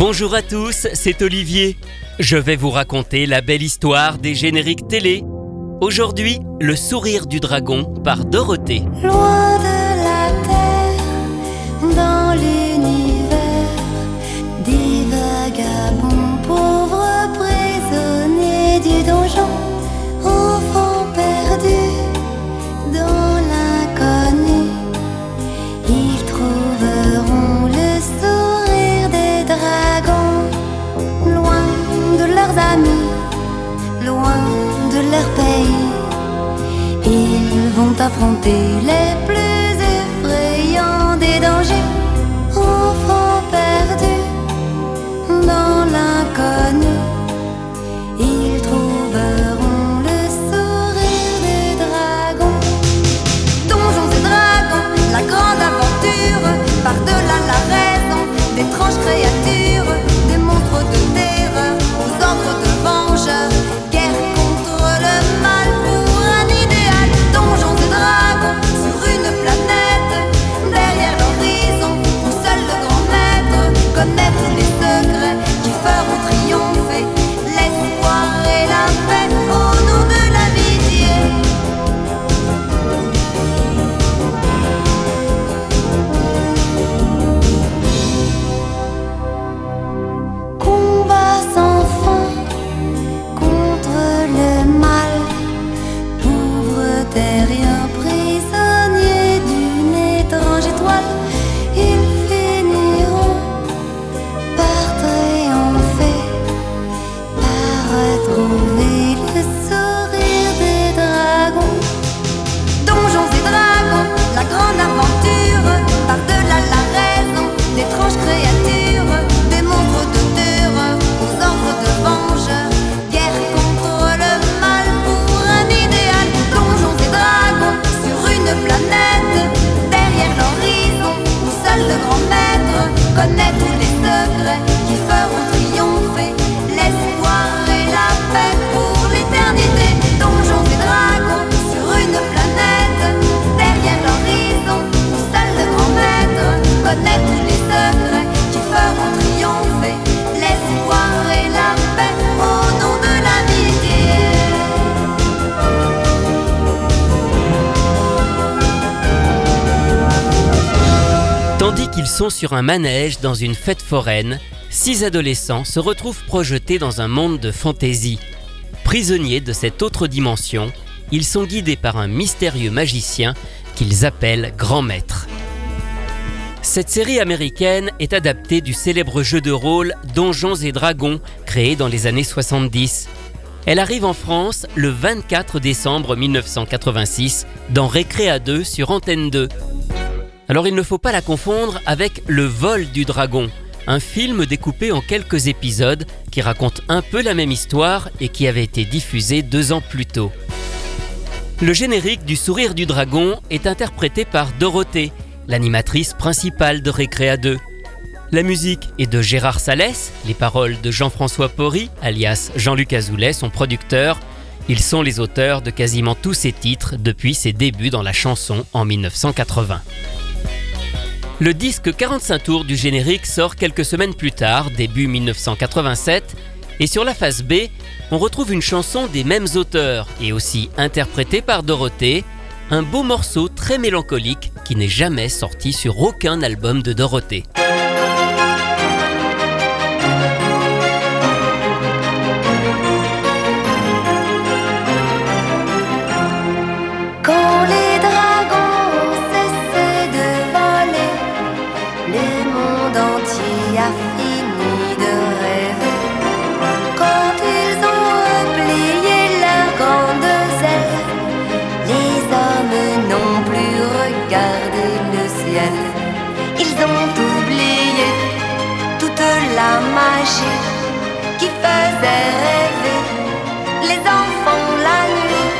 Bonjour à tous, c'est Olivier. Je vais vous raconter la belle histoire des génériques télé. Aujourd'hui, Le sourire du dragon par Dorothée. Affronter les plus tous sur un manège dans une fête foraine, six adolescents se retrouvent projetés dans un monde de fantaisie. Prisonniers de cette autre dimension, ils sont guidés par un mystérieux magicien qu'ils appellent Grand Maître. Cette série américaine est adaptée du célèbre jeu de rôle Donjons et Dragons, créé dans les années 70. Elle arrive en France le 24 décembre 1986 dans Récréa 2 sur Antenne 2. Alors il ne faut pas la confondre avec Le vol du dragon, un film découpé en quelques épisodes qui raconte un peu la même histoire et qui avait été diffusé deux ans plus tôt. Le générique du Sourire du Dragon est interprété par Dorothée, l'animatrice principale de Récréa 2. La musique est de Gérard Salès, les paroles de Jean-François Porry, alias Jean-Luc Azoulay, son producteur. Ils sont les auteurs de quasiment tous ses titres depuis ses débuts dans la chanson en 1980. Le disque 45 tours du générique sort quelques semaines plus tard, début 1987, et sur la face B, on retrouve une chanson des mêmes auteurs et aussi interprétée par Dorothée, un beau morceau très mélancolique qui n'est jamais sorti sur aucun album de Dorothée. Qui faisait rêver les enfants la nuit.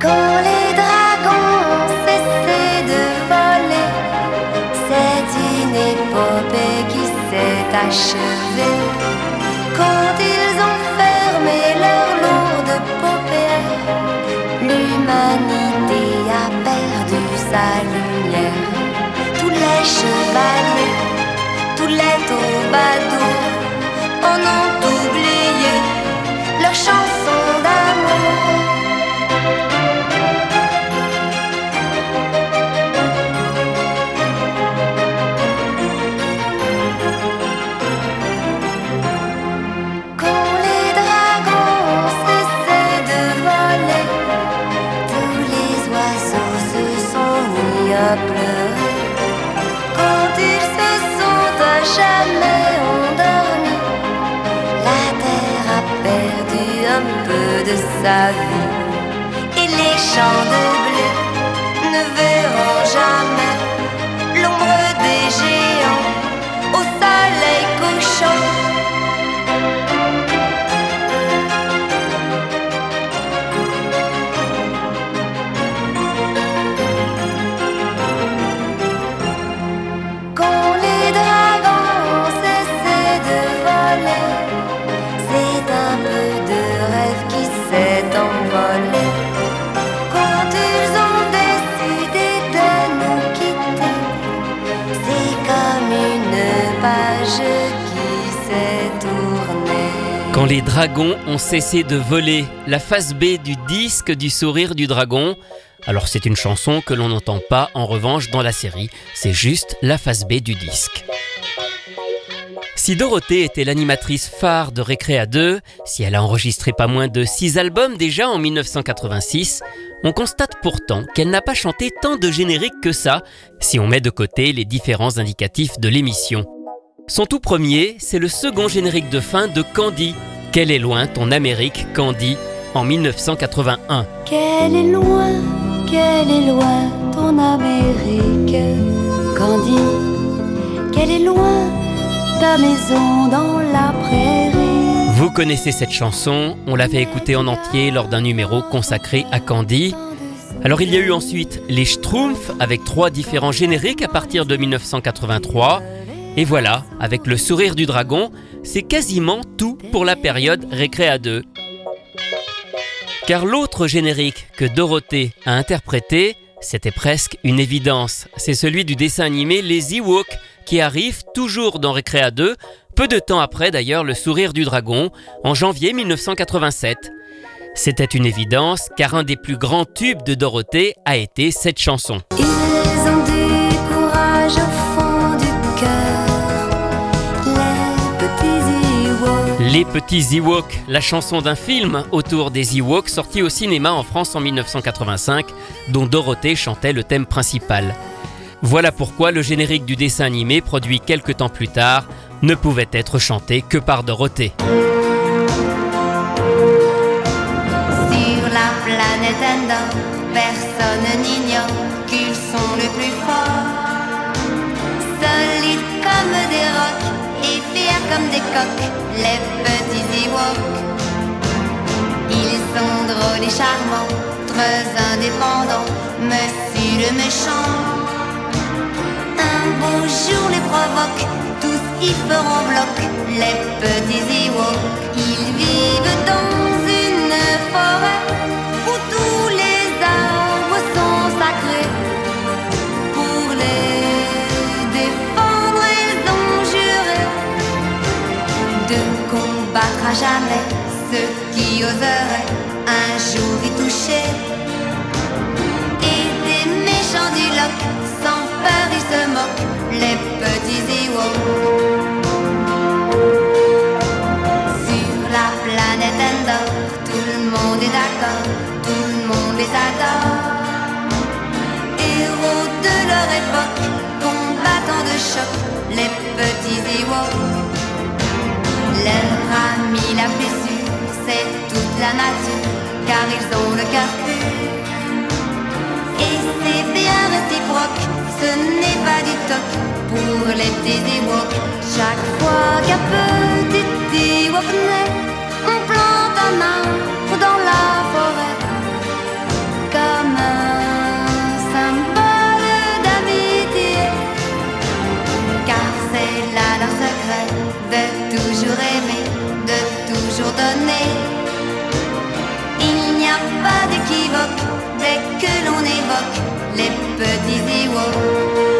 Quand les dragons ont cessé de voler, c'est une épopée qui s'est achevée. a perdu sa lumière. Tous les chevaliers, tous les troubadours. Et les champs de blé les dragons ont cessé de voler, la face B du disque du sourire du dragon. Alors c'est une chanson que l'on n'entend pas en revanche dans la série, c'est juste la face B du disque. Si Dorothée était l'animatrice phare de Récréa 2, si elle a enregistré pas moins de 6 albums déjà en 1986, on constate pourtant qu'elle n'a pas chanté tant de génériques que ça, si on met de côté les différents indicatifs de l'émission. Son tout premier, c'est le second générique de fin de Candy. Quelle est loin ton Amérique, Candy, en 1981. Quelle est loin, quelle est loin ton Amérique, Candy? Quelle est loin ta maison dans la prairie? Vous connaissez cette chanson, on l'avait écoutée en entier lors d'un numéro consacré à Candy. Alors il y a eu ensuite les Schtroumpfs avec trois différents génériques à partir de 1983. Et voilà, avec le sourire du dragon, c'est quasiment tout pour la période Récréa 2. Car l'autre générique que Dorothée a interprété, c'était presque une évidence. C'est celui du dessin animé Les Ewoks qui arrive toujours dans Récréa 2, peu de temps après d'ailleurs Le Sourire du Dragon, en janvier 1987. C'était une évidence car un des plus grands tubes de Dorothée a été cette chanson. Les petits Ewoks, la chanson d'un film autour des Ewoks sorti au cinéma en France en 1985, dont Dorothée chantait le thème principal. Voilà pourquoi le générique du dessin animé, produit quelques temps plus tard, ne pouvait être chanté que par Dorothée. Charmants, très indépendants, monsieur le méchant. Un beau jour les provoque, tous y feront bloc, les petits Ewoks. Ils vivent dans une forêt où tous les arbres sont sacrés. Pour les défendre, ils ont juré de combattre à jamais ceux qui oseraient un jour y toucher. Et des méchants du loc, sans peur ils se moquent, les petits Ewoks. Sur la planète Endor, tout le monde est d'accord, tout le monde les adore. Héros de leur époque, combattants de choc, les petits Ewoks. Leur ami la plus sûre, c'est toute la nature, car ils ont le pur. Et c'est bien réciproque, ce n'est pas du toc pour les petits Ewoks. Chaque fois qu'un petit Ewok naît, on plante un arbre dans la petits Ewoks.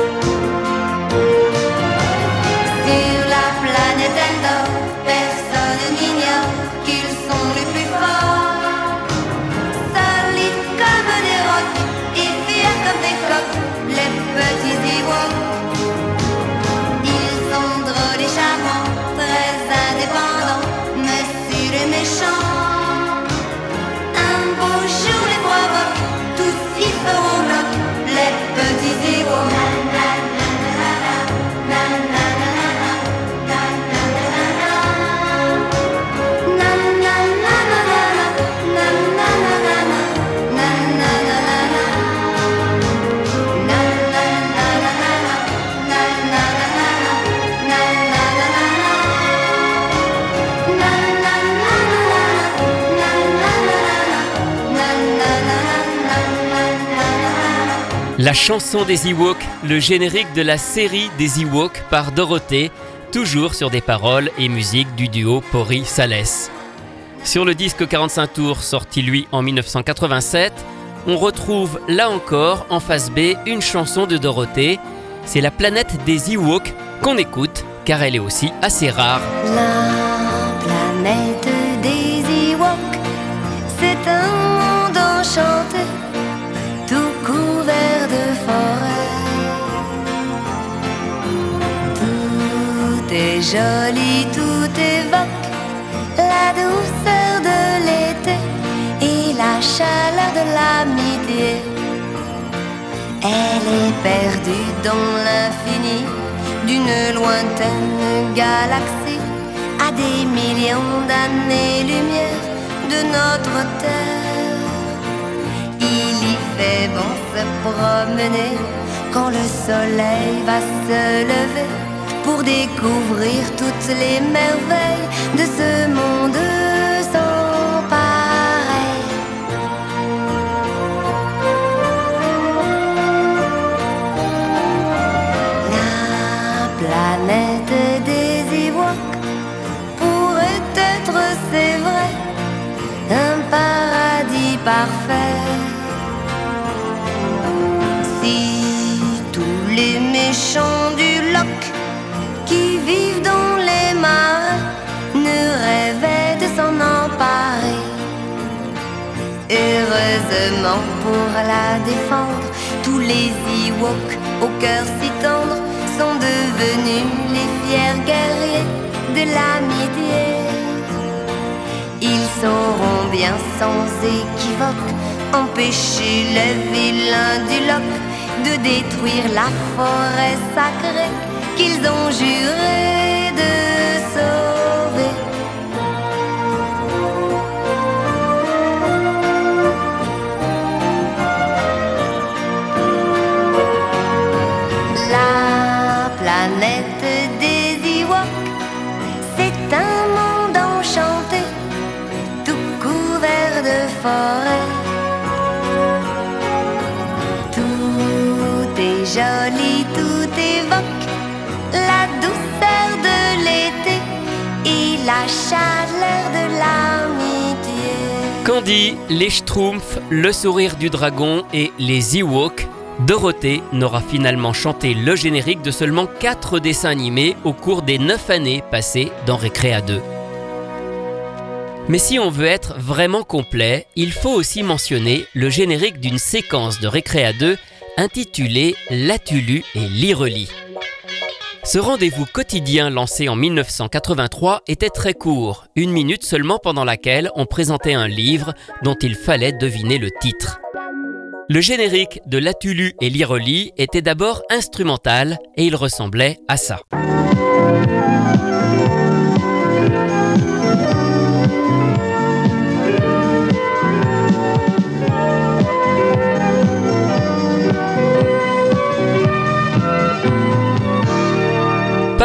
La chanson des Ewoks, le générique de la série des Ewoks par Dorothée, toujours sur des paroles et musiques du duo Pori-Salès. Sur le disque 45 tours sorti lui en 1987, on retrouve là encore en face B une chanson de Dorothée. C'est la planète des Ewoks qu'on écoute car elle est aussi assez rare. Est joli, tout évoque la douceur de l'été et la chaleur de l'amitié. Elle est perdue dans l'infini d'une lointaine galaxie à des millions d'années-lumière de notre Terre. Il y fait bon se promener quand le soleil va se lever pour découvrir toutes les merveilles de ce monde sans pareil. La planète des Ewoks pourrait être, c'est vrai, un paradis parfait. Pour la défendre, tous les Ewoks au cœur si tendre sont devenus les fiers guerriers de l'amitié. Ils sauront bien sans équivoque empêcher les vilains du loch de détruire la forêt sacrée qu'ils ont juré joli, tout. Candy, les Schtroumpfs, le sourire du dragon et les Ewoks, Dorothée n'aura finalement chanté le générique de seulement 4 dessins animés au cours des 9 années passées dans Récréa 2. Mais si on veut être vraiment complet, il faut aussi mentionner le générique d'une séquence de Récréa 2 intitulée Latulu et l'Ireli. Ce rendez-vous quotidien lancé en 1983 était très court, une minute seulement pendant laquelle on présentait un livre dont il fallait deviner le titre. Le générique de Latulu et l'Ireli était d'abord instrumental et il ressemblait à ça.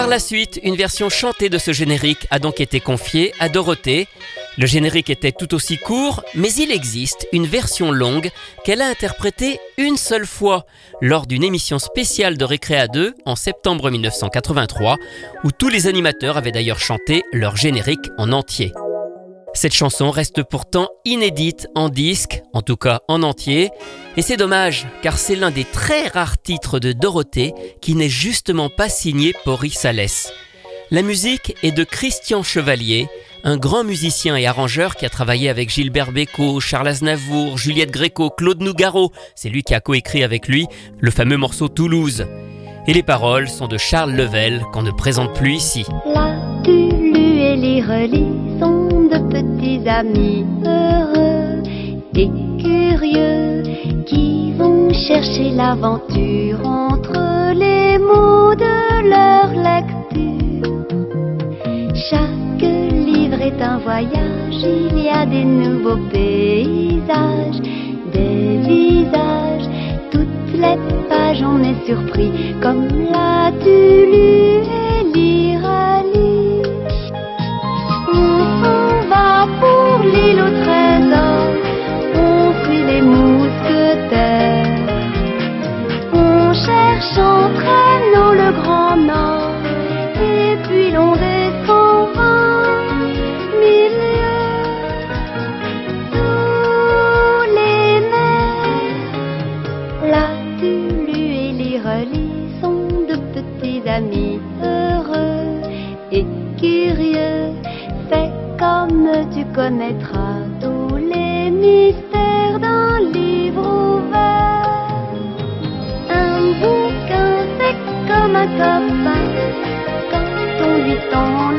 Par la suite, une version chantée de ce générique a donc été confiée à Dorothée. Le générique était tout aussi court, mais il existe une version longue qu'elle a interprétée une seule fois lors d'une émission spéciale de Récréa 2 en septembre 1983, où tous les animateurs avaient d'ailleurs chanté leur générique en entier. Cette chanson reste pourtant inédite en disque, en tout cas en entier, et c'est dommage car c'est l'un des très rares titres de Dorothée qui n'est justement pas signé Pori Salès. La musique est de Christian Chevalier, un grand musicien et arrangeur qui a travaillé avec Gilbert Bécaud, Charles Aznavour, Juliette Gréco, Claude Nougaro, c'est lui qui a coécrit avec lui le fameux morceau Toulouse. Et les paroles sont de Charles Level qu'on ne présente plus ici. Et les relis sont de petits amis heureux et curieux qui vont chercher l'aventure entre les mots de leur lecture. Chaque livre est un voyage, il y a des nouveaux paysages, des visages, toutes les pages on est surpris comme la Tulu et tu connaîtras tous les mystères d'un livre ouvert. Un bouquin, c'est comme un copain quand on lui tend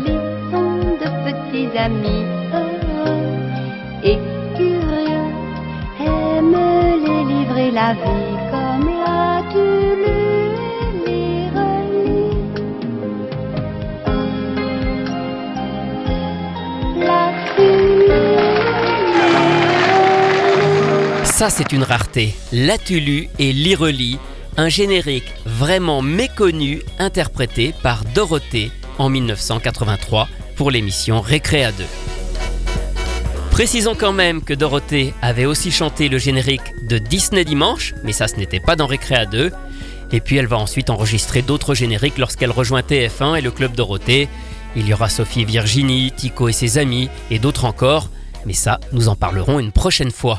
relis sont de petits amis heureux et curieux. Aime les livres et la vie comme là, tu lis, relis. Lis, Ça, c'est une rareté. L'Atulu et l'Irelie, un générique vraiment méconnu interprété par Dorothée en 1983 pour l'émission Récréa 2. Précisons quand même que Dorothée avait aussi chanté le générique de Disney Dimanche, mais ça ce n'était pas dans Récréa 2. Et puis elle va ensuite enregistrer d'autres génériques lorsqu'elle rejoint TF1 et le Club Dorothée. Il y aura Sophie Virginie, Tico et ses amis et d'autres encore. Mais ça, nous en parlerons une prochaine fois.